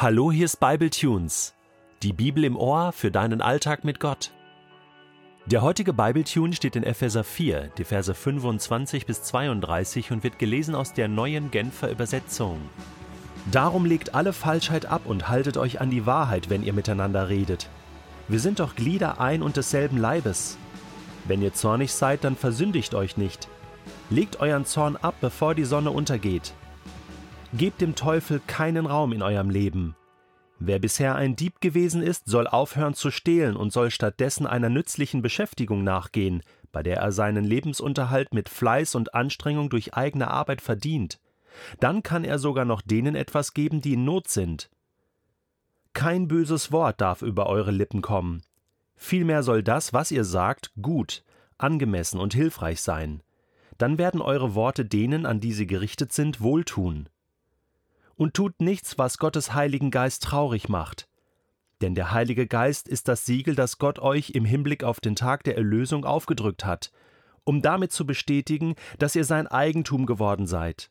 Hallo, hier ist Bible Tunes, die Bibel im Ohr für deinen Alltag mit Gott. Der heutige Bible Tune steht in Epheser 4, die Verse 25 bis 32 und wird gelesen aus der neuen Genfer Übersetzung. Darum legt alle Falschheit ab und haltet euch an die Wahrheit, wenn ihr miteinander redet. Wir sind doch Glieder ein und desselben Leibes. Wenn ihr zornig seid, dann versündigt euch nicht. Legt euren Zorn ab, bevor die Sonne untergeht. Gebt dem Teufel keinen Raum in eurem Leben. Wer bisher ein Dieb gewesen ist, soll aufhören zu stehlen und soll stattdessen einer nützlichen Beschäftigung nachgehen, bei der er seinen Lebensunterhalt mit Fleiß und Anstrengung durch eigene Arbeit verdient. Dann kann er sogar noch denen etwas geben, die in Not sind. Kein böses Wort darf über eure Lippen kommen. Vielmehr soll das, was ihr sagt, gut, angemessen und hilfreich sein. Dann werden eure Worte denen, an die sie gerichtet sind, wohltun und tut nichts, was Gottes Heiligen Geist traurig macht. Denn der Heilige Geist ist das Siegel, das Gott euch im Hinblick auf den Tag der Erlösung aufgedrückt hat, um damit zu bestätigen, dass ihr sein Eigentum geworden seid.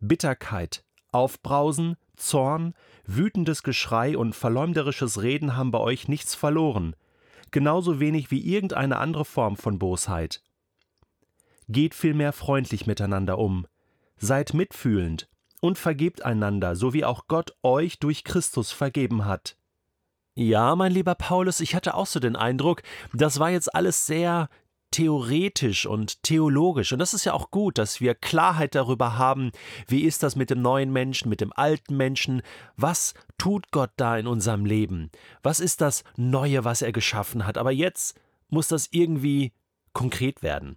Bitterkeit, Aufbrausen, Zorn, wütendes Geschrei und verleumderisches Reden haben bei euch nichts verloren, genauso wenig wie irgendeine andere Form von Bosheit. Geht vielmehr freundlich miteinander um, seid mitfühlend und vergebt einander, so wie auch Gott euch durch Christus vergeben hat. Ja, mein lieber Paulus, ich hatte auch so den Eindruck, das war jetzt alles sehr theoretisch und theologisch. Und das ist ja auch gut, dass wir Klarheit darüber haben, wie ist das mit dem neuen Menschen, mit dem alten Menschen, was tut Gott da in unserem Leben, was ist das Neue, was er geschaffen hat. Aber jetzt muss das irgendwie konkret werden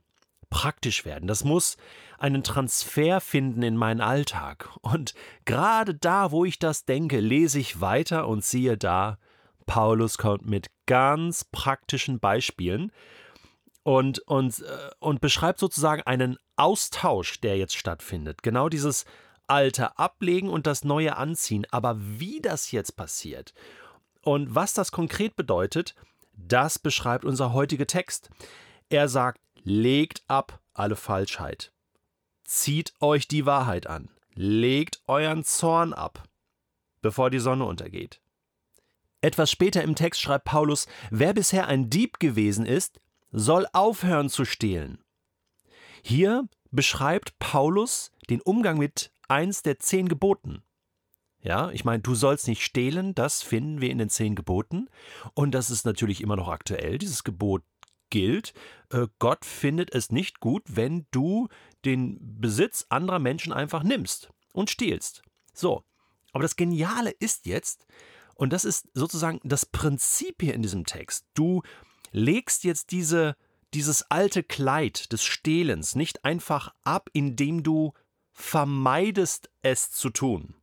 praktisch werden. Das muss einen Transfer finden in meinen Alltag. Und gerade da, wo ich das denke, lese ich weiter und siehe da, Paulus kommt mit ganz praktischen Beispielen und, und, äh, und beschreibt sozusagen einen Austausch, der jetzt stattfindet. Genau dieses Alte ablegen und das Neue anziehen. Aber wie das jetzt passiert und was das konkret bedeutet, das beschreibt unser heutiger Text. Er sagt, Legt ab alle Falschheit. Zieht euch die Wahrheit an. Legt euren Zorn ab, bevor die Sonne untergeht. Etwas später im Text schreibt Paulus, wer bisher ein Dieb gewesen ist, soll aufhören zu stehlen. Hier beschreibt Paulus den Umgang mit eins der zehn Geboten. Ja, ich meine, du sollst nicht stehlen, das finden wir in den zehn Geboten. Und das ist natürlich immer noch aktuell, dieses Gebot gilt, äh, Gott findet es nicht gut, wenn du den Besitz anderer Menschen einfach nimmst und stiehlst. So, aber das Geniale ist jetzt, und das ist sozusagen das Prinzip hier in diesem Text, du legst jetzt diese, dieses alte Kleid des Stehlens nicht einfach ab, indem du vermeidest es zu tun.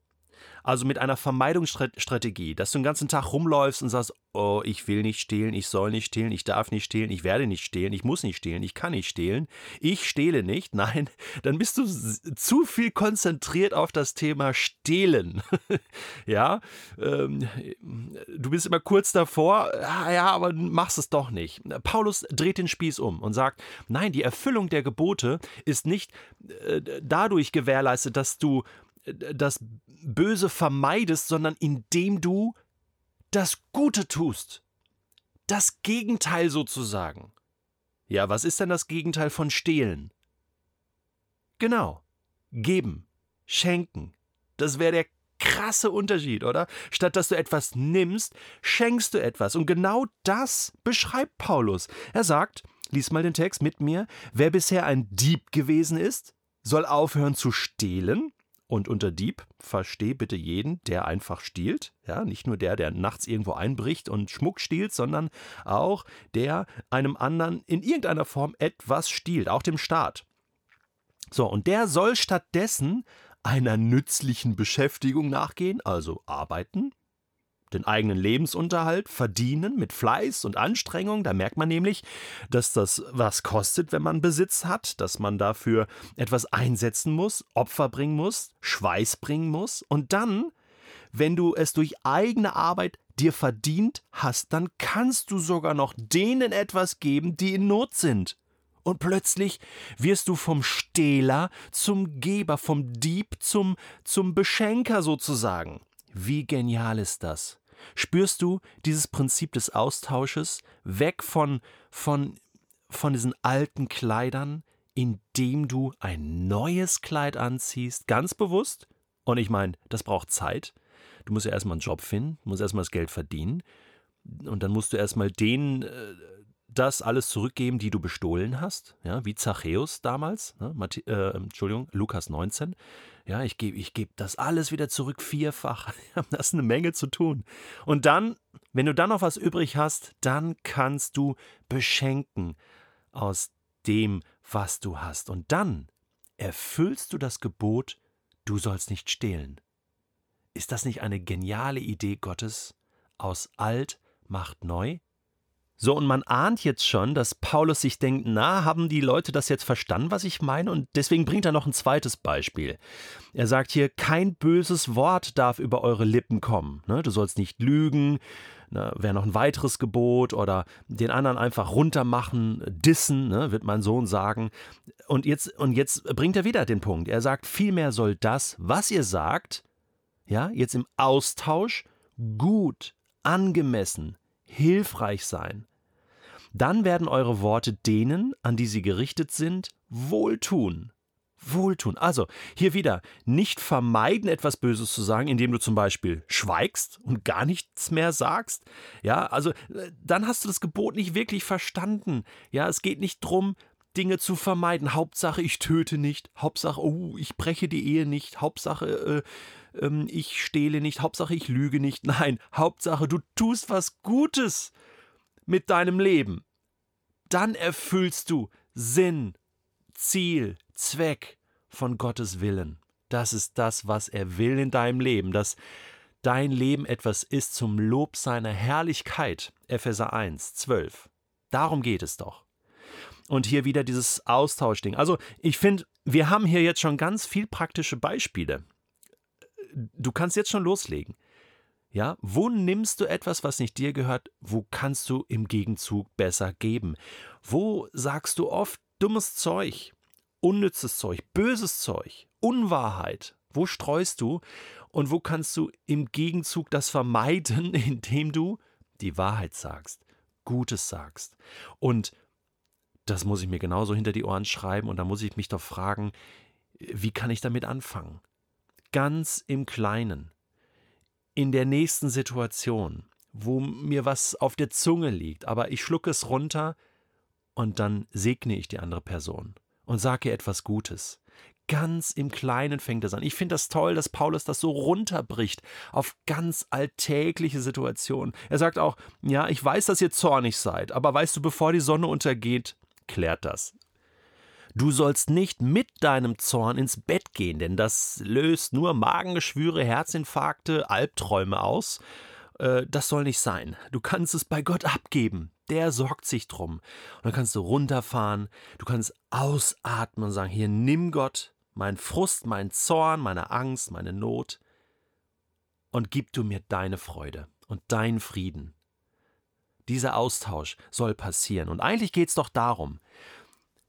Also mit einer Vermeidungsstrategie, dass du den ganzen Tag rumläufst und sagst, oh, ich will nicht stehlen, ich soll nicht stehlen, ich darf nicht stehlen, ich werde nicht stehlen, ich muss nicht stehlen, ich kann nicht stehlen, ich stehle nicht. Nein, dann bist du zu viel konzentriert auf das Thema Stehlen. ja, ähm, du bist immer kurz davor, ah, ja, aber machst es doch nicht. Paulus dreht den Spieß um und sagt, nein, die Erfüllung der Gebote ist nicht äh, dadurch gewährleistet, dass du das Böse vermeidest, sondern indem du das Gute tust. Das Gegenteil sozusagen. Ja, was ist denn das Gegenteil von stehlen? Genau. Geben, schenken. Das wäre der krasse Unterschied, oder? Statt dass du etwas nimmst, schenkst du etwas. Und genau das beschreibt Paulus. Er sagt, lies mal den Text mit mir, wer bisher ein Dieb gewesen ist, soll aufhören zu stehlen und unter Dieb versteh bitte jeden, der einfach stiehlt. Ja, nicht nur der, der nachts irgendwo einbricht und Schmuck stiehlt, sondern auch der einem anderen in irgendeiner Form etwas stiehlt, auch dem Staat. So, und der soll stattdessen einer nützlichen Beschäftigung nachgehen, also arbeiten, den eigenen Lebensunterhalt verdienen mit Fleiß und Anstrengung. Da merkt man nämlich, dass das was kostet, wenn man Besitz hat, dass man dafür etwas einsetzen muss, Opfer bringen muss, Schweiß bringen muss. Und dann, wenn du es durch eigene Arbeit dir verdient hast, dann kannst du sogar noch denen etwas geben, die in Not sind. Und plötzlich wirst du vom Stehler zum Geber, vom Dieb zum, zum Beschenker sozusagen. Wie genial ist das? Spürst du dieses Prinzip des Austausches weg von, von, von diesen alten Kleidern, indem du ein neues Kleid anziehst, ganz bewusst? Und ich meine, das braucht Zeit. Du musst ja erstmal einen Job finden, musst erstmal das Geld verdienen. Und dann musst du erstmal denen äh, das alles zurückgeben, die du bestohlen hast, ja, wie Zachäus damals, ne, Matthi äh, Entschuldigung, Lukas 19. Ja, ich gebe ich geb das alles wieder zurück, vierfach. das ist eine Menge zu tun. Und dann, wenn du dann noch was übrig hast, dann kannst du beschenken aus dem, was du hast. Und dann erfüllst du das Gebot, du sollst nicht stehlen. Ist das nicht eine geniale Idee Gottes? Aus alt macht neu? So, und man ahnt jetzt schon, dass Paulus sich denkt, na, haben die Leute das jetzt verstanden, was ich meine? Und deswegen bringt er noch ein zweites Beispiel. Er sagt hier, kein böses Wort darf über eure Lippen kommen. Ne? Du sollst nicht lügen, ne? wäre noch ein weiteres Gebot, oder den anderen einfach runtermachen, dissen, ne? wird mein Sohn sagen. Und jetzt, und jetzt bringt er wieder den Punkt. Er sagt, vielmehr soll das, was ihr sagt, ja, jetzt im Austausch gut, angemessen, hilfreich sein. Dann werden eure Worte denen, an die sie gerichtet sind, wohltun. Wohltun. Also, hier wieder, nicht vermeiden, etwas Böses zu sagen, indem du zum Beispiel schweigst und gar nichts mehr sagst. Ja, also, äh, dann hast du das Gebot nicht wirklich verstanden. Ja, es geht nicht darum, Dinge zu vermeiden. Hauptsache, ich töte nicht. Hauptsache, oh, ich breche die Ehe nicht. Hauptsache, äh, äh, ich stehle nicht. Hauptsache, ich lüge nicht. Nein, Hauptsache, du tust was Gutes mit deinem Leben. Dann erfüllst du Sinn, Ziel, Zweck von Gottes Willen. Das ist das, was er will in deinem Leben, dass dein Leben etwas ist zum Lob seiner Herrlichkeit. Epheser 1, 12. Darum geht es doch. Und hier wieder dieses Austauschding. Also ich finde, wir haben hier jetzt schon ganz viel praktische Beispiele. Du kannst jetzt schon loslegen. Ja, wo nimmst du etwas, was nicht dir gehört? Wo kannst du im Gegenzug besser geben? Wo sagst du oft dummes Zeug, unnützes Zeug, böses Zeug, Unwahrheit? Wo streust du und wo kannst du im Gegenzug das vermeiden, indem du die Wahrheit sagst, Gutes sagst? Und das muss ich mir genauso hinter die Ohren schreiben und da muss ich mich doch fragen, wie kann ich damit anfangen? Ganz im Kleinen, in der nächsten Situation, wo mir was auf der Zunge liegt, aber ich schlucke es runter und dann segne ich die andere Person und sage ihr etwas Gutes. Ganz im Kleinen fängt es an. Ich finde das toll, dass Paulus das so runterbricht auf ganz alltägliche Situationen. Er sagt auch, ja, ich weiß, dass ihr zornig seid, aber weißt du, bevor die Sonne untergeht, klärt das. Du sollst nicht mit deinem Zorn ins Bett gehen, denn das löst nur Magengeschwüre, Herzinfarkte, Albträume aus. Äh, das soll nicht sein. Du kannst es bei Gott abgeben. Der sorgt sich drum. Und dann kannst du runterfahren, du kannst ausatmen und sagen: Hier, nimm Gott mein Frust, mein Zorn, meine Angst, meine Not und gib du mir deine Freude und deinen Frieden. Dieser Austausch soll passieren. Und eigentlich geht es doch darum,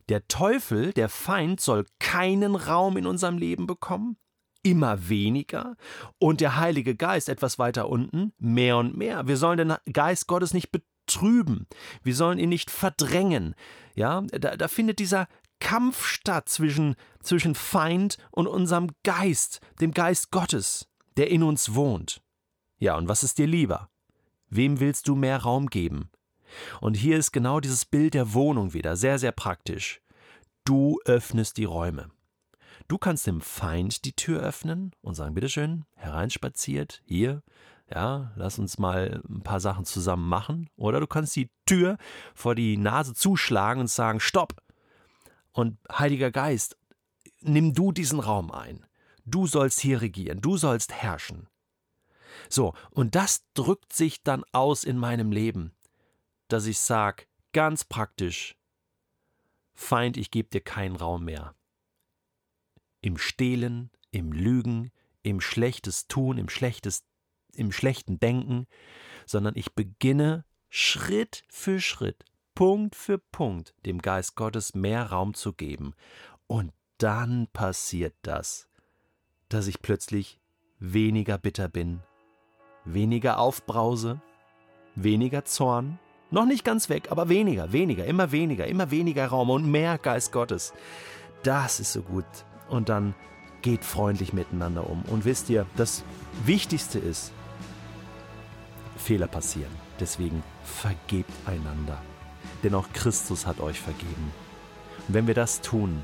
der Teufel, der Feind, soll keinen Raum in unserem Leben bekommen, immer weniger, und der Heilige Geist etwas weiter unten, mehr und mehr. Wir sollen den Geist Gottes nicht betrüben, wir sollen ihn nicht verdrängen. Ja, da, da findet dieser Kampf statt zwischen, zwischen Feind und unserem Geist, dem Geist Gottes, der in uns wohnt. Ja, und was ist dir lieber? Wem willst du mehr Raum geben? Und hier ist genau dieses Bild der Wohnung wieder, sehr, sehr praktisch. Du öffnest die Räume. Du kannst dem Feind die Tür öffnen und sagen, bitteschön, hereinspaziert, hier, ja, lass uns mal ein paar Sachen zusammen machen. Oder du kannst die Tür vor die Nase zuschlagen und sagen, stopp. Und Heiliger Geist, nimm du diesen Raum ein. Du sollst hier regieren, du sollst herrschen. So, und das drückt sich dann aus in meinem Leben, dass ich sage, ganz praktisch, Feind, ich gebe dir keinen Raum mehr. Im Stehlen, im Lügen, im Schlechtes tun, im Schlechtes, im schlechten Denken, sondern ich beginne Schritt für Schritt, Punkt für Punkt, dem Geist Gottes mehr Raum zu geben. Und dann passiert das, dass ich plötzlich weniger bitter bin, weniger Aufbrause, weniger Zorn, noch nicht ganz weg, aber weniger, weniger, immer weniger, immer weniger Raum und mehr Geist Gottes. Das ist so gut. Und dann geht freundlich miteinander um. Und wisst ihr, das Wichtigste ist, Fehler passieren. Deswegen vergebt einander. Denn auch Christus hat euch vergeben. Und wenn wir das tun,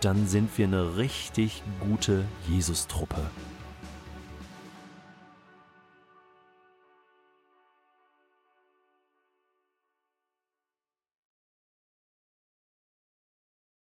dann sind wir eine richtig gute Jesus-Truppe.